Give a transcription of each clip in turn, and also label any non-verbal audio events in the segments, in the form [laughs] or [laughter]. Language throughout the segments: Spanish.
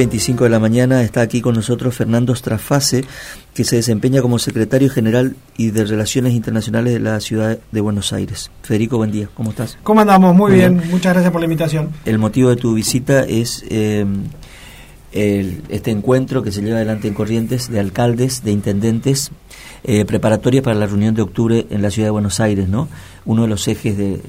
estamos eh, 9.25 de la mañana. Está aquí con nosotros Fernando Strafase, que se desempeña como secretario general y de Relaciones Internacionales de la ciudad de Buenos Aires. Federico, buen día. ¿Cómo estás? ¿Cómo andamos? Muy, bien. Muchas gracias por la invitación. El motivo de tu visita es eh, el, este encuentro que se lleva adelante en Corrientes de alcaldes, de intendentes, eh, preparatorias para la reunión de octubre en la ciudad de Buenos Aires, ¿no? Uno de los ejes de,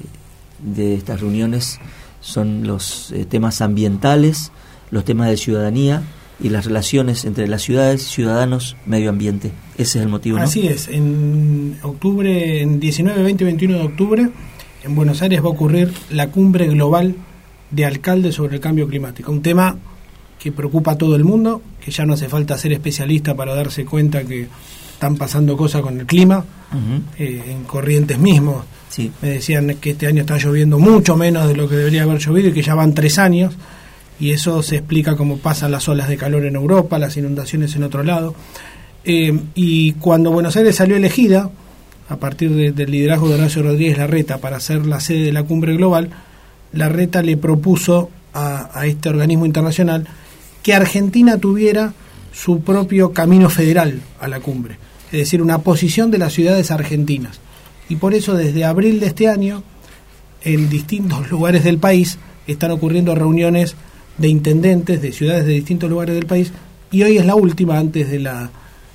de estas reuniones son los eh, temas ambientales, los temas de ciudadanía y las relaciones entre las ciudades, ciudadanos, medio ambiente. Ese es el motivo. ¿no? Así es. En octubre, en 19, 20 21 de octubre, en Buenos Aires va a ocurrir la cumbre global de alcaldes sobre el cambio climático. Un tema que preocupa a todo el mundo, que ya no hace falta ser especialista para darse cuenta que están pasando cosas con el clima, uh -huh. eh, en corrientes mismos Sí. Me decían que este año está lloviendo mucho menos de lo que debería haber llovido y que ya van tres años. Y eso se explica cómo pasan las olas de calor en Europa, las inundaciones en otro lado. Eh, y cuando Buenos Aires salió elegida, a partir de, del liderazgo de Horacio Rodríguez Larreta para ser la sede de la cumbre global, Larreta le propuso a este organismo internacional que Argentina tuviera su propio camino federal a la cumbre, es decir, una posición de las ciudades argentinas y por eso desde abril de este año en distintos [laughs] lugares del país están ocurriendo reuniones de intendentes de ciudades de distintos lugares del país y hoy es la última antes de la,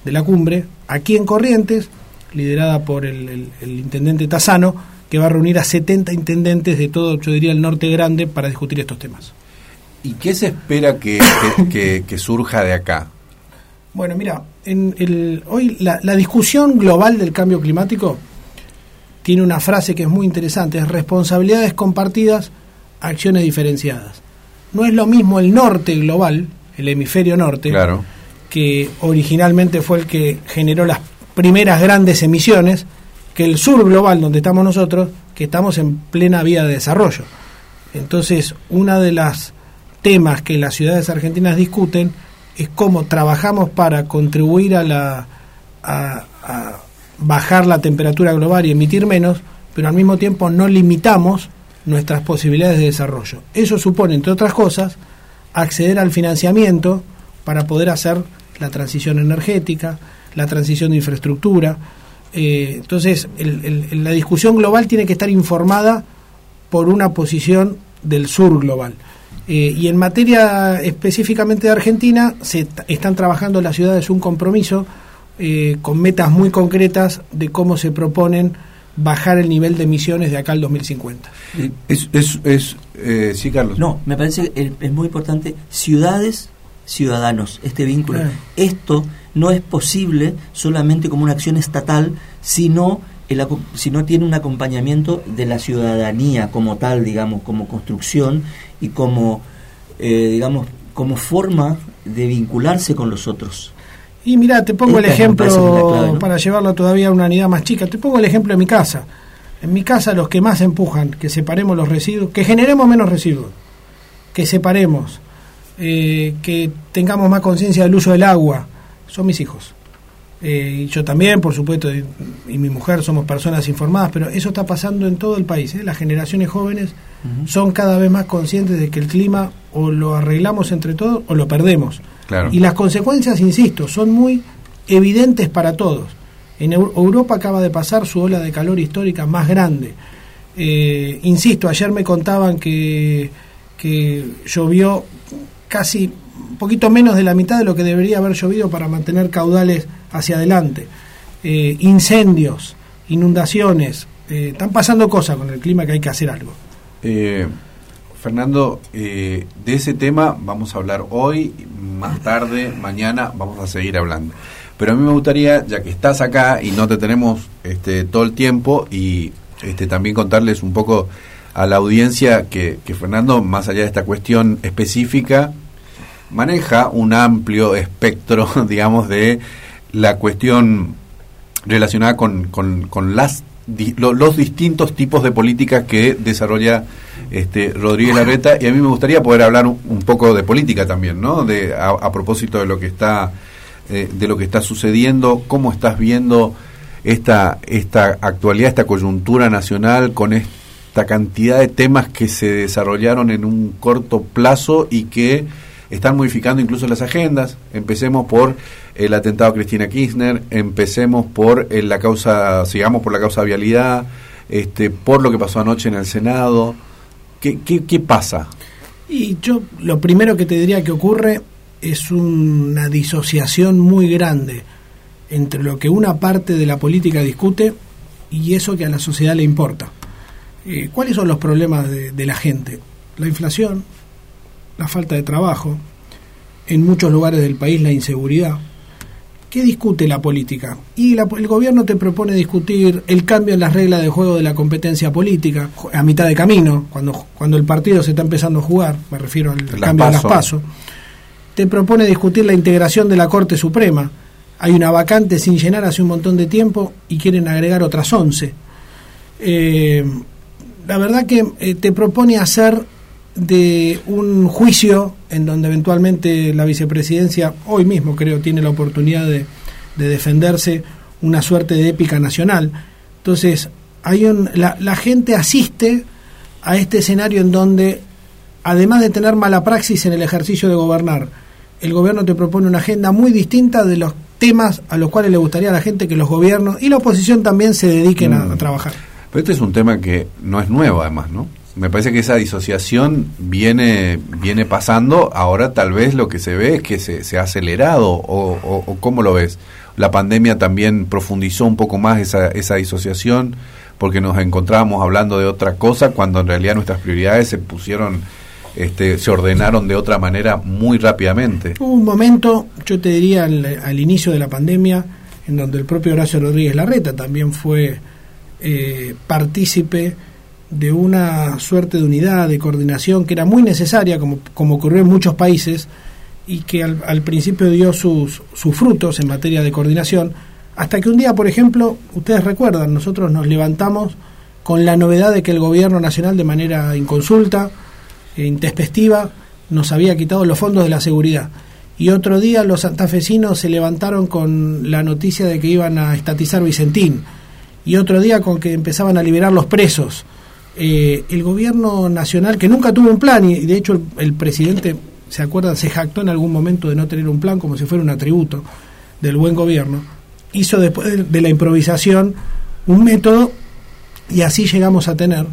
de la cumbre aquí en Corrientes, liderada por el, el, el intendente Tazano, que va a reunir a 70 intendentes de todo, yo diría, el norte grande para discutir estos temas. ¿Y qué se espera que, que, que, que surja de acá? Bueno, mira, en el, hoy la, la discusión global del cambio climático tiene una frase que es muy interesante, es responsabilidades compartidas, acciones diferenciadas. No es lo mismo el norte global, el hemisferio norte, claro. que originalmente fue el que generó las primeras grandes emisiones, que el sur global, donde estamos nosotros, que estamos en plena vía de desarrollo. Entonces, una de las temas que las ciudades argentinas discuten es cómo trabajamos para contribuir a la a, a bajar la temperatura global y emitir menos, pero al mismo tiempo no limitamos nuestras posibilidades de desarrollo. Eso supone, entre otras cosas, acceder al financiamiento para poder hacer la transición energética, la transición de infraestructura. Eh, entonces, la discusión global tiene que estar informada por una posición del sur global. Eh, y en materia específicamente de Argentina, se están trabajando las ciudades un compromiso eh, con metas muy concretas de cómo se proponen bajar el nivel de emisiones de acá al 2050. Es, es, es eh, sí, Carlos. No, me parece que es muy importante ciudades, ciudadanos, este vínculo. Claro. Esto no es posible solamente como una acción estatal, sino el, si no tiene un acompañamiento de la ciudadanía como tal, digamos, como construcción y como, eh, digamos, como forma de vincularse con los otros. Y mira, te pongo Esta el ejemplo clave, ¿no? para llevarlo todavía a una unidad más chica. Te pongo el ejemplo de mi casa. En mi casa los que más empujan que separemos los residuos, que generemos menos residuos, que separemos, eh, que tengamos más conciencia del uso del agua, son mis hijos. Eh, y yo también, por supuesto, y, y, mi mujer somos personas informadas, pero eso está pasando en todo el país. ¿eh? Las generaciones jóvenes uh -huh. son cada vez más conscientes de que el clima o lo arreglamos entre todos o lo perdemos. Claro. Y las consecuencias, insisto, son muy evidentes para todos. En Europa acaba de pasar su ola de calor histórica más grande. Eh, insisto, ayer me contaban que, que llovió casi un poquito menos de la mitad de lo que debería haber llovido para mantener caudales hacia adelante. Eh, incendios, inundaciones, eh, están pasando cosas con el clima que hay que hacer algo. Eh, Fernando, de ese tema vamos a hablar hoy, más tarde, mañana vamos a seguir hablando. Pero a mí me gustaría, ya que estás acá y no te tenemos este, todo el tiempo, y este, también contarles un poco a la audiencia que, que Fernando, más allá de esta cuestión específica, maneja un amplio espectro, [laughs] digamos, de la cuestión relacionada con, con, con las di, lo, los distintos tipos de políticas que desarrolla este Rodríguez Larreta y a mí me gustaría poder hablar un, un poco de política también, ¿no? De a, a propósito de lo que está eh, de lo que está sucediendo, cómo estás viendo esta esta actualidad, esta coyuntura nacional con esta esta cantidad de temas que se desarrollaron en un corto plazo y que están modificando incluso las agendas. Empecemos por el atentado a Cristina Kirchner, empecemos por eh, la causa, sigamos por la causa de vialidad, este, por lo que pasó anoche en el Senado. ¿Qué, qué, qué pasa? Y yo lo primero que te diría que ocurre es una disociación muy grande entre lo que una parte de la política discute y eso que a la sociedad le importa. Eh, ¿Cuáles son los problemas de, de la gente? La inflación, la falta de trabajo, en muchos lugares del país la inseguridad. ¿Qué discute la política? Y la- el gobierno te propone discutir el cambio en las reglas de juego de la competencia política a mitad de camino, cuando, cuando el partido se está empezando a jugar, me refiero al Las cambio de las PASO. pasos. Te propone discutir la integración de la Corte Suprema. Hay una vacante sin llenar hace un montón de tiempo y quieren agregar otras 11. Eh, la verdad que eh, te propone hacer de un juicio en donde eventualmente la vicepresidencia, hoy mismo creo, tiene la oportunidad de, de defenderse una suerte de épica nacional. Entonces, hay un, la, la gente asiste a este escenario en donde, además de tener mala praxis en el ejercicio de gobernar, el gobierno te propone una agenda muy distinta de los temas a los cuales le gustaría a la gente que los gobiernos y la oposición también se dediquen a- Mm. a trabajar. Pero este es un tema que no es nuevo además, ¿no? Me parece que esa disociación viene, viene pasando, ahora tal vez lo que se ve es que se, se ha acelerado, o, o, ¿cómo lo ves? La pandemia también profundizó un poco más esa, esa disociación, porque nos encontrábamos hablando de otra cosa, cuando en realidad nuestras prioridades se pusieron, este, se ordenaron de otra manera muy rápidamente. Hubo un momento, yo te diría al, al inicio de la pandemia, en donde el propio Horacio Rodríguez Larreta también fue eh, partícipe de una suerte de unidad, de coordinación que era muy necesaria, como, como ocurrió en muchos países, y que al, principio dio sus, sus frutos en materia de coordinación, hasta que un día, por ejemplo, ustedes recuerdan, nosotros nos levantamos con la novedad de que el gobierno nacional de manera inconsulta, e intempestiva, nos había quitado los fondos de la seguridad. Y otro día los santafesinos se levantaron con la noticia de que iban a estatizar Vicentín. Y otro día con que empezaban a liberar los presos. Eh, el gobierno nacional, que nunca tuvo un plan, y de hecho el, el presidente, ¿se acuerdan? Se jactó en algún momento de no tener un plan como si fuera un atributo del buen gobierno, hizo después de, de la improvisación un método y así llegamos a tener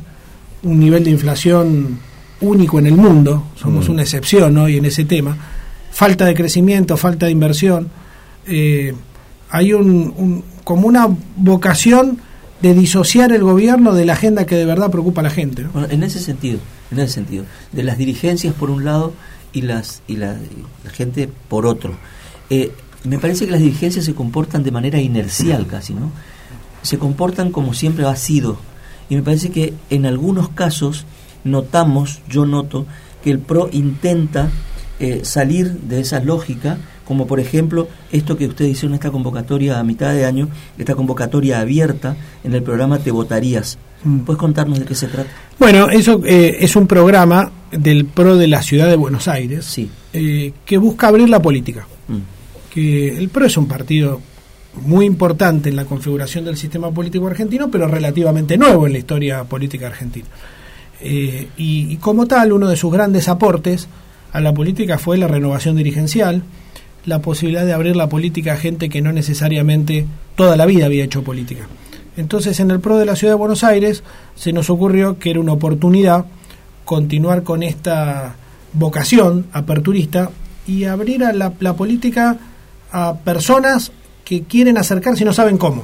un nivel de inflación único en el mundo, somos Mm. una excepción hoy en ese tema, falta de crecimiento, falta de inversión, eh, hay un, un- como una vocación de disociar el gobierno de la agenda que de verdad preocupa a la gente. ¿no? Bueno, en ese sentido, en ese sentido, de las dirigencias por un lado y las y la, y la gente por otro. Eh, me parece que las dirigencias se comportan de manera inercial casi, ¿no? Se comportan como siempre ha sido. Y me parece que en algunos casos notamos, yo noto, que el PRO intenta eh, salir de esa lógica, como por ejemplo esto que usted hizo en esta convocatoria a mitad de año, esta convocatoria abierta en el programa Te Votarías. Mm. ¿Puedes contarnos de qué se trata? Bueno, eso eh, es un programa del PRO de la ciudad de Buenos Aires Sí. eh, que busca abrir la política. Mm. que el PRO es un partido muy importante en la configuración del sistema político argentino, pero relativamente nuevo en la historia política argentina. Eh, y, y como tal, uno de sus grandes aportes a la política fue la renovación dirigencial, la posibilidad de abrir la política a gente que no necesariamente toda la vida había hecho política. Entonces, en el PRO de la Ciudad de Buenos Aires se nos ocurrió que era una oportunidad continuar con esta vocación aperturista y abrir a la, política a personas que quieren acercarse y no saben cómo.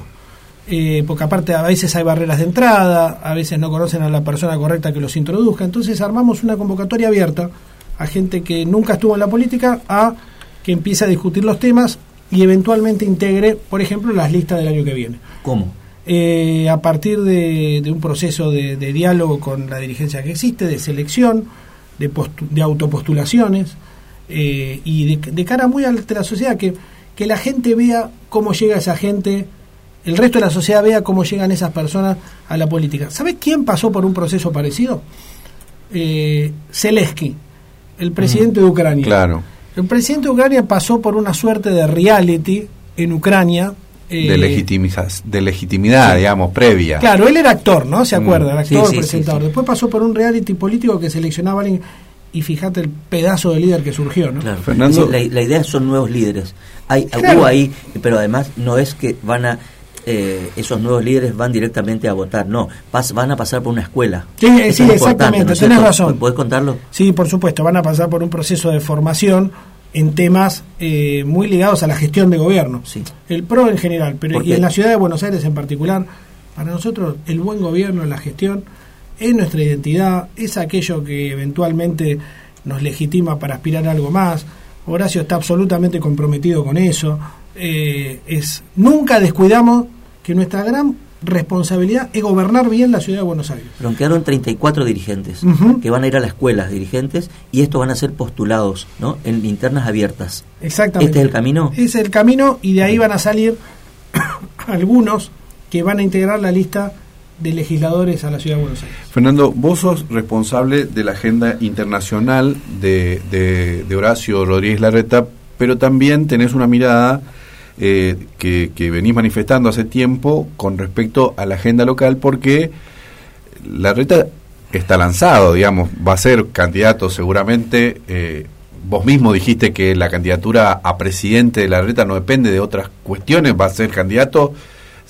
Eh, porque aparte a veces hay barreras de entrada, a veces no conocen a la persona correcta que los introduzca. Entonces armamos una convocatoria abierta a gente que nunca estuvo en la política a que empiece a discutir los temas y eventualmente integre, por ejemplo, las listas del año que viene. ¿Cómo? Eh, a partir de, de un proceso de, de diálogo con la dirigencia que existe, de selección, de, postu- de autopostulaciones eh, y de, de cara muy ante la sociedad, que, que la gente vea cómo llega esa gente, el resto de la sociedad vea cómo llegan esas personas a la política. ¿Sabes quién pasó por un proceso parecido? Eh, Zelensky, el presidente de Ucrania. Claro. El presidente de Ucrania pasó por una suerte de reality en Ucrania de, de legitimidad, digamos, previa. Claro, él era actor, ¿no? ¿Se acuerda? Mm. actor, presentador. Después pasó por un reality político que seleccionaba a alguien y fíjate el pedazo de líder que surgió, ¿no? Fernando. La, idea son nuevos líderes. Hay, Hubo ahí, pero además no es que van a eh, esos nuevos líderes van directamente a votar, no, van a pasar por una escuela. Sí, sí exactamente, tenés razón. ¿Puedes contarlo? Sí, por supuesto, van a pasar por un proceso de formación en temas eh, muy ligados a la gestión de gobierno. Sí. El PRO en general, pero y en la ciudad de Buenos Aires en particular, para nosotros el buen gobierno, la gestión, es nuestra identidad, es aquello que eventualmente nos legitima para aspirar a algo más. Horacio está absolutamente comprometido con eso. Eh, es nunca descuidamos que nuestra gran responsabilidad es gobernar bien la ciudad de Buenos Aires. Pero quedaron 34 dirigentes que van a ir a las escuelas dirigentes y estos van a ser postulados ¿no? en linternas abiertas. Exactamente. ¿Este es el camino? Es el camino y de ahí van a salir [coughs] algunos que van a integrar la lista de legisladores a la ciudad de Buenos Aires. Fernando, vos sos responsable de la agenda internacional de, de, Horacio Rodríguez Larreta, pero también tenés una mirada eh, que, venís manifestando hace tiempo con respecto a la agenda local, porque Larreta está lanzado, digamos, va a ser candidato seguramente. Eh, vos mismo dijiste que la candidatura a presidente de Larreta no depende de otras cuestiones, va a ser candidato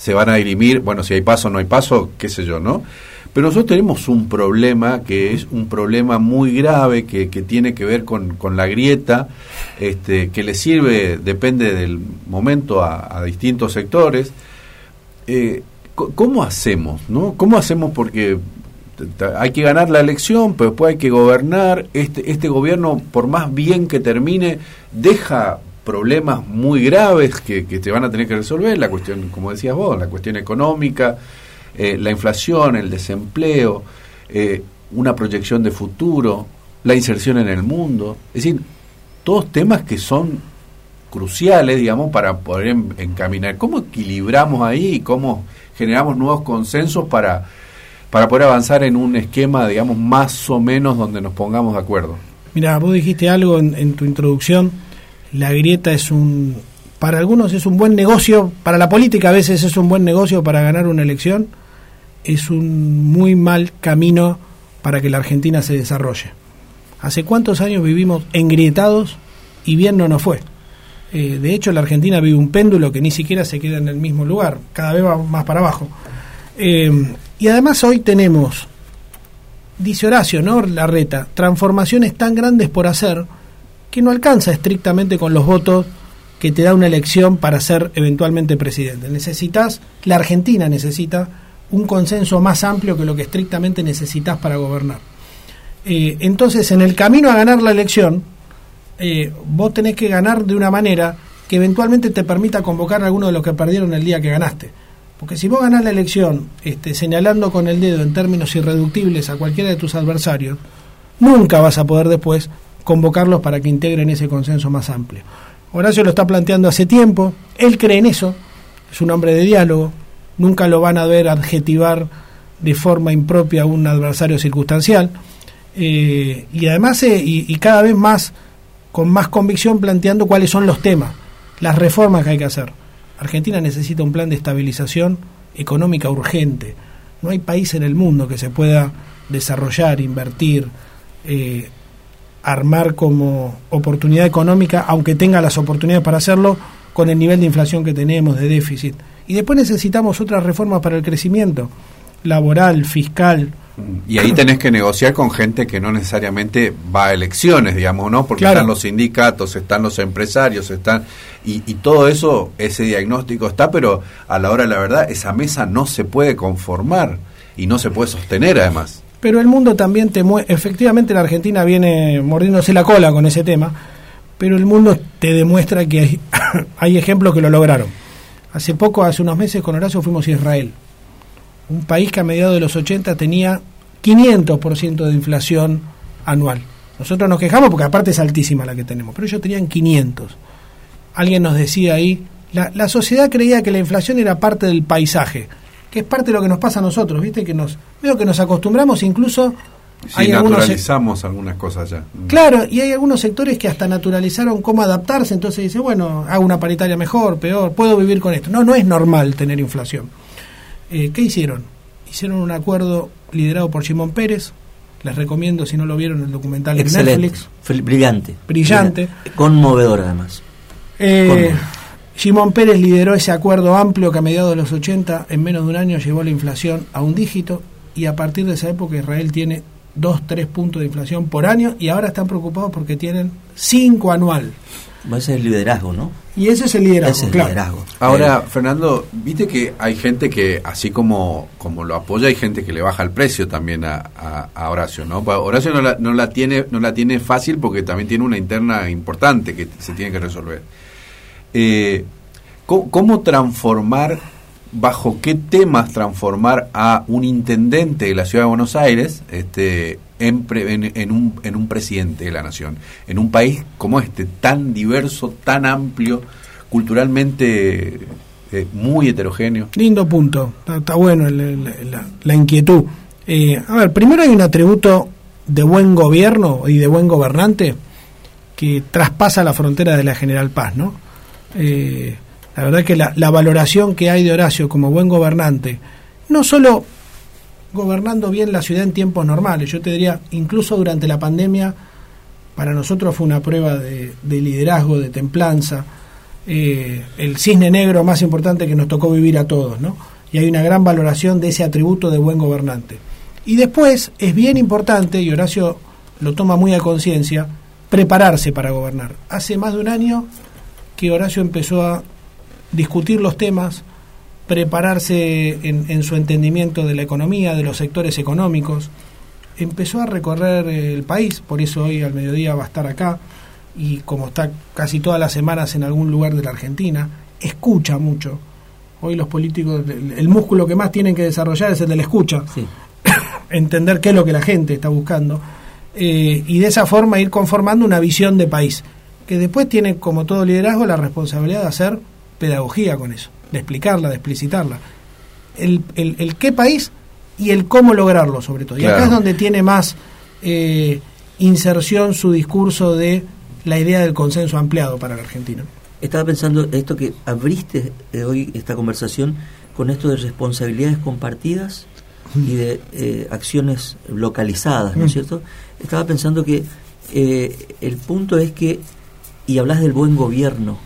se van a dirimir, bueno, si hay paso o no hay paso, qué sé yo, ¿no? Pero nosotros tenemos un problema que es un problema muy grave que, que tiene que ver con, con, la grieta, este, que le sirve, depende del momento, a, distintos sectores. Eh, ¿Cómo hacemos? ¿no? ¿Cómo hacemos? Porque hay que ganar la elección, pero después hay que gobernar. Este, este gobierno, por más bien que termine, deja problemas muy graves que, que te van a tener que resolver, la cuestión, como decías vos, la cuestión económica, eh, la inflación, el desempleo, eh, una proyección de futuro, la inserción en el mundo, es decir, todos temas que son cruciales, digamos, para poder encaminar. ¿Cómo equilibramos ahí y cómo generamos nuevos consensos para, para poder avanzar en un esquema, digamos, más o menos donde nos pongamos de acuerdo? Mira, vos dijiste algo en tu introducción la grieta es un, para algunos es un buen negocio, para la política a veces es un buen negocio para ganar una elección, es un muy mal camino para que la Argentina se desarrolle. ¿Hace cuántos años vivimos engrietados y bien no nos fue? Eh, de hecho, la Argentina vive un péndulo que ni siquiera se queda en el mismo lugar, cada vez va más para abajo. Eh, y además hoy tenemos, dice Horacio, ¿no? La reta, transformaciones tan grandes por hacer que no alcanza estrictamente con los votos que te da una elección para ser eventualmente presidente. Necesitas, la Argentina necesita un consenso más amplio que lo que estrictamente necesitas para gobernar. Eh, entonces, en el camino a ganar la elección, eh, vos tenés que ganar de una manera que eventualmente te permita convocar a algunos de los que perdieron el día que ganaste. Porque si vos ganás la elección este, señalando con el dedo en términos irreductibles a cualquiera de tus adversarios, nunca vas a poder después convocarlos para que integren ese consenso más amplio. Horacio lo está planteando hace tiempo, él cree en eso, es un hombre de diálogo, nunca lo van a ver adjetivar de forma impropia a un adversario circunstancial, eh, y además, eh, y, cada vez más, con más convicción, planteando cuáles son los temas, las reformas que hay que hacer. Argentina necesita un plan de estabilización económica urgente. No hay país en el mundo que se pueda desarrollar, invertir, eh, armar como oportunidad económica, aunque tenga las oportunidades para hacerlo, con el nivel de inflación que tenemos, de déficit. Y después necesitamos otras reformas para el crecimiento, laboral, fiscal. Y ahí tenés que negociar con gente que no necesariamente va a elecciones, digamos, ¿no? Porque están los sindicatos, están los empresarios, están... Y, y todo eso, ese diagnóstico está, pero a la hora de la verdad, esa mesa no se puede conformar y no se puede sostener además pero el mundo también te muestra, efectivamente la Argentina viene mordiéndose la cola con ese tema, pero el mundo te demuestra que hay, [coughs] hay ejemplos que lo lograron. Hace poco, hace unos meses, con Horacio fuimos a Israel, un país que a mediados de los 80 tenía 500% de inflación anual. Nosotros nos quejamos porque aparte es altísima la que tenemos, pero ellos tenían 500. Alguien nos decía ahí, la, la sociedad creía que la inflación era parte del paisaje que es parte de lo que nos pasa a nosotros, ¿viste? Que nos veo que nos acostumbramos incluso Sí, naturalizamos algunas cosas ya. Claro, y hay algunos sectores que hasta naturalizaron cómo adaptarse, entonces dice, bueno, hago una paritaria mejor, peor, puedo vivir con esto. No, no es normal tener inflación. Eh, ¿Qué hicieron? Hicieron un acuerdo liderado por Simón Pérez, les recomiendo si no lo vieron el documental de Netflix. Brillante. Brillante. Conmovedor además. Eh, Simón Pérez lideró ese acuerdo amplio que a mediados de los 80, en menos de un año, llevó la inflación a un dígito y a partir de esa época Israel tiene 2, 3 puntos de inflación por año y ahora están preocupados porque tienen 5 anual. Ese es el liderazgo, ¿no? Y ese es el liderazgo. Ahora, Fernando, viste que hay gente que, así como, como lo apoya, hay gente que le baja el precio también a, Horacio, ¿no? Horacio no la, no, la tiene, no la tiene fácil porque también tiene una interna importante que se tiene que resolver. Eh, ¿cómo, transformar, bajo qué temas transformar a un intendente de la ciudad de Buenos Aires este, en, en, un, en un presidente de la nación? En un país como este, tan diverso, tan amplio, culturalmente eh, muy heterogéneo. Lindo punto, está, bueno la, inquietud. Eh, a ver, primero hay un atributo de buen gobierno y de buen gobernante que traspasa la frontera de la General Paz, ¿no? Eh, la verdad que la, valoración que hay de Horacio como buen gobernante, no solo gobernando bien la ciudad en tiempos normales, yo te diría, incluso durante la pandemia, para nosotros fue una prueba de, liderazgo, de templanza, eh, el cisne negro más importante que nos tocó vivir a todos, ¿no? Y hay una gran valoración de ese atributo de buen gobernante. Y después es bien importante, y Horacio lo toma muy a conciencia, prepararse para gobernar. Hace más de un año que Horacio empezó a discutir los temas, prepararse en, su entendimiento de la economía, de los sectores económicos, empezó a recorrer el país, por eso hoy al mediodía va a estar acá, y como está casi todas las semanas en algún lugar de la Argentina, escucha mucho. Hoy los políticos, el, músculo que más tienen que desarrollar es el de la escucha, [coughs] entender qué es lo que la gente está buscando, eh, y de esa forma ir conformando una visión de país que después tiene, como todo liderazgo, la responsabilidad de hacer pedagogía con eso, de explicarla, de explicitarla. El, el, qué país y el cómo lograrlo, sobre todo. Y acá es donde tiene más eh, inserción su discurso de la idea del consenso ampliado para la Argentina. Estaba pensando esto que abriste eh, hoy esta conversación con esto de responsabilidades compartidas y de eh, acciones localizadas, ¿no es cierto? Estaba pensando que el punto es que y hablas del buen gobierno.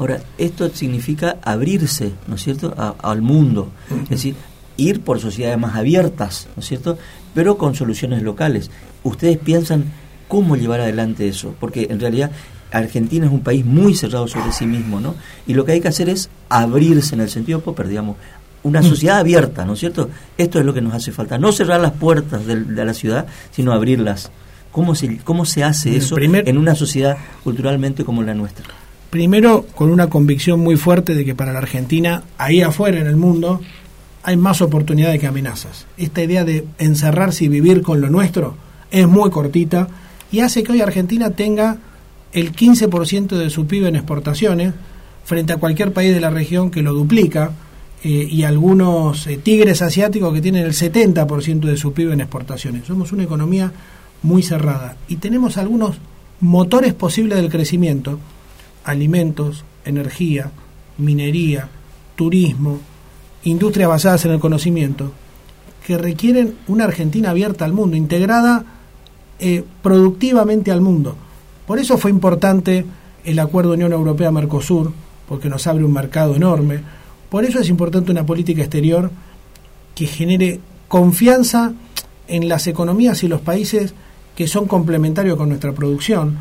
Ahora, esto significa abrirse, ¿no es cierto?, al mundo. Es decir, ir por sociedades más abiertas, ¿no es cierto?, pero con soluciones locales. ¿Ustedes piensan cómo llevar adelante eso? Porque en realidad Argentina es un país muy cerrado sobre sí mismo, ¿no? Y lo que hay que hacer es abrirse en el sentido pues digamos, una sociedad abierta, ¿no es cierto? Esto es lo que nos hace falta. No cerrar las puertas de la ciudad, sino abrirlas ¿Cómo se, cómo se hace eso en una sociedad culturalmente como la nuestra? Primero, con una convicción muy fuerte de que para la Argentina, ahí afuera en el mundo, hay más oportunidades que amenazas. Esta idea de encerrarse y vivir con lo nuestro es muy cortita y hace que hoy Argentina tenga el 15% de su PIB en exportaciones frente a cualquier país de la región que lo duplica eh, y algunos eh, tigres asiáticos que tienen el 70% de su PIB en exportaciones. Somos una economía muy cerrada. Y tenemos algunos motores posibles del crecimiento, alimentos, energía, minería, turismo, industrias basadas en el conocimiento, que requieren una Argentina abierta al mundo, integrada eh, productivamente al mundo. Por eso fue importante el acuerdo Unión Europea-Mercosur, porque nos abre un mercado enorme. Por eso es importante una política exterior que genere confianza en las economías y los países que son complementarios con nuestra producción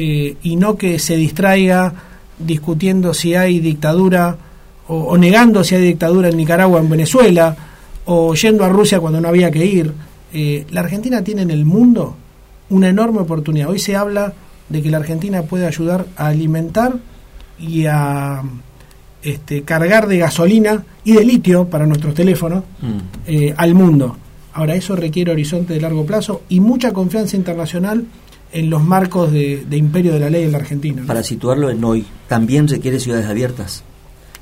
eh, y no que se distraiga discutiendo si hay dictadura o, negando si hay dictadura en Nicaragua o en Venezuela o yendo a Rusia cuando no había que ir. Eh, la Argentina tiene en el mundo una enorme oportunidad. Hoy se habla de que la Argentina puede ayudar a alimentar y a este, cargar de gasolina y de litio para nuestros teléfonos mm. eh, al mundo. Ahora, eso requiere horizonte de largo plazo y mucha confianza internacional en los marcos de, imperio de la ley en la Argentina. Para situarlo en hoy, también requiere ciudades abiertas.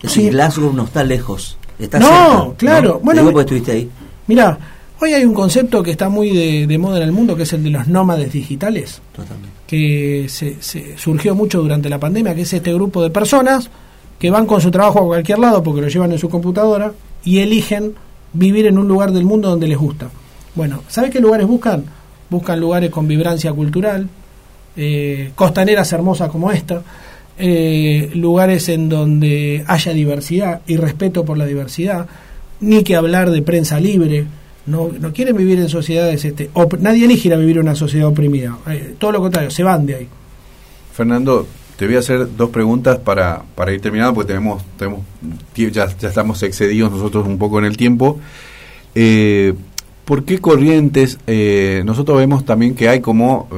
Es decir, Glasgow no está lejos, está no, claro. Bueno, estuviste ahí. Mira, Hoy hay un concepto que está muy de, moda en el mundo, que es el de los nómades digitales, que se, surgió mucho durante la pandemia, que es este grupo de personas que van con su trabajo a cualquier lado porque lo llevan en su computadora y eligen vivir en un lugar del mundo donde les gusta. Bueno, ¿sabes qué lugares buscan? Buscan lugares con vibrancia cultural, eh, costaneras hermosas como esta, eh, lugares en donde haya diversidad y respeto por la diversidad, ni que hablar de prensa libre. No, no quieren vivir en sociedades, este, nadie elige ir a vivir en una sociedad oprimida, eh, todo lo contrario, se van de ahí. Fernando, te voy a hacer dos preguntas para, para ir terminando, porque tenemos, tenemos ya, ya estamos excedidos nosotros un poco en el tiempo. Eh, ¿Por qué corrientes? Eh, nosotros vemos también que hay como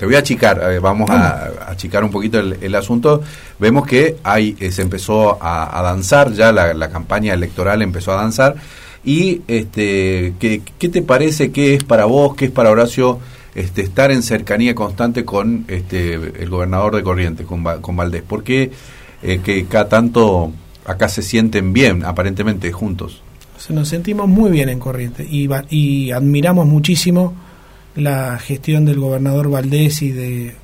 te voy a achicar, vamos a, achicar un poquito el, asunto. Vemos que hay, eh, se empezó a, danzar, ya la, campaña electoral empezó a danzar. Y este, ¿qué, ¿qué, te parece que es para vos, qué es para Horacio este, estar en cercanía constante con este, el gobernador de Corrientes, con, con Valdés? ¿Por qué eh, que cada tanto acá se sienten bien, aparentemente, juntos? Nos sentimos muy bien en Corrientes y, y admiramos muchísimo la gestión del gobernador Valdés y de,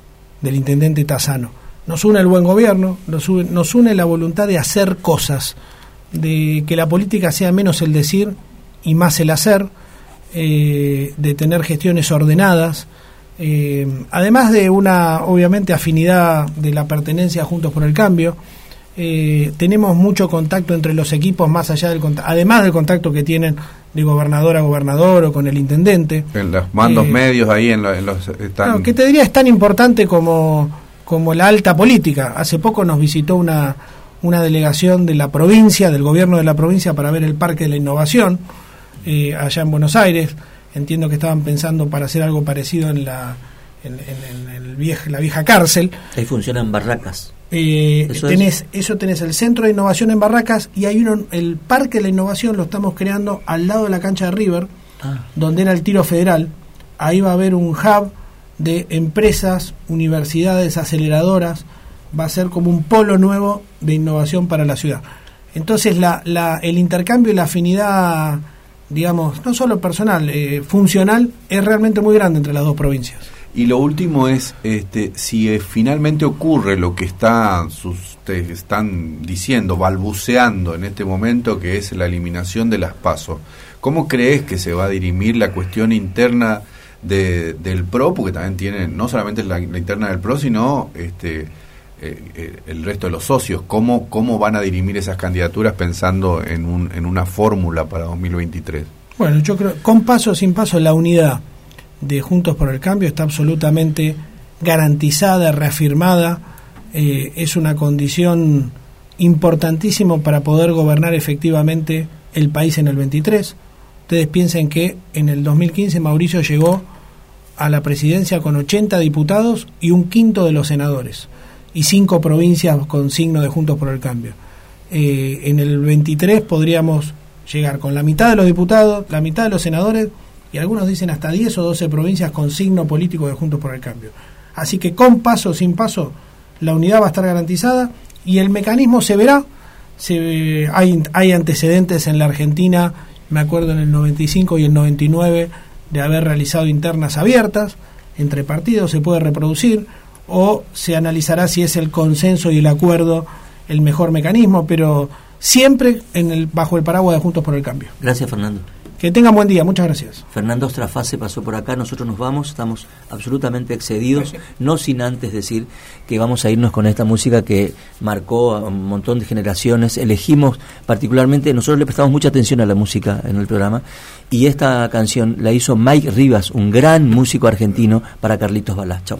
del intendente Tazano. Nos une el buen gobierno, nos une, nos une la voluntad de hacer cosas, de que la política sea menos el decir y más el hacer, eh, de tener gestiones ordenadas, eh, además de una, obviamente, afinidad de la pertenencia Juntos por el Cambio, eh, tenemos mucho contacto entre los equipos más allá del además del contacto que tienen de gobernador a gobernador o con el intendente. En los mandos eh, medios ahí en, los... Están... que te diría es tan importante como, como la alta política. Hace poco nos visitó una, una delegación de la provincia, del gobierno de la provincia, para ver el Parque de la Innovación, eh, allá en Buenos Aires. Entiendo que estaban pensando para hacer algo parecido en la, en, el la vieja cárcel. Ahí funcionan barracas. Eh, ¿Eso tenés, eso tenés el centro de innovación en Barracas y hay uno, el parque de la innovación lo estamos creando al lado de la cancha de River, ah. donde era el tiro federal. Ahí va a haber un hub de empresas, universidades, aceleradoras. Va a ser como un polo nuevo de innovación para la ciudad. Entonces la, la, el intercambio y la afinidad, digamos, no solo personal, eh, funcional, es realmente muy grande entre las dos provincias. Y lo último es, este, si eh, finalmente ocurre lo que está, ustedes están diciendo, balbuceando en este momento, que es la eliminación de las pasos, ¿cómo crees que se va a dirimir la cuestión interna de, del PRO? Porque también tiene no solamente la, interna del PRO, sino este, eh, eh, el resto de los socios. ¿Cómo, ¿Cómo van a dirimir esas candidaturas pensando en, un, en una fórmula para 2023? Bueno, yo creo, con paso sin paso, la unidad de Juntos por el Cambio está absolutamente garantizada, reafirmada, eh, es una condición importantísima para poder gobernar efectivamente el país en el 23. Ustedes piensen que en el 2015 Mauricio llegó a la presidencia con 80 diputados y un quinto de los senadores, y cinco provincias con signo de Juntos por el Cambio. Eh, en el 23 podríamos llegar con la mitad de los diputados, la mitad de los senadores, y algunos dicen hasta 10 o 12 provincias con signo político de Juntos por el Cambio. Así que con paso sin paso, la unidad va a estar garantizada y el mecanismo se verá. Se, hay, hay antecedentes en la Argentina, me acuerdo en el 95 y el 99, de haber realizado internas abiertas entre partidos, se puede reproducir o se analizará si es el consenso y el acuerdo el mejor mecanismo, pero siempre en el, bajo el paraguas de Juntos por el Cambio. Gracias, Fernando. Que tengan buen día, muchas gracias. Fernando Ostrafase pasó por acá, nosotros nos vamos, estamos absolutamente excedidos, [laughs] no sin antes decir que vamos a irnos con esta música que marcó a un montón de generaciones, elegimos particularmente, nosotros le prestamos mucha atención a la música en el programa, y esta canción la hizo Mike Rivas, un gran músico argentino, para Carlitos Balá. Chao.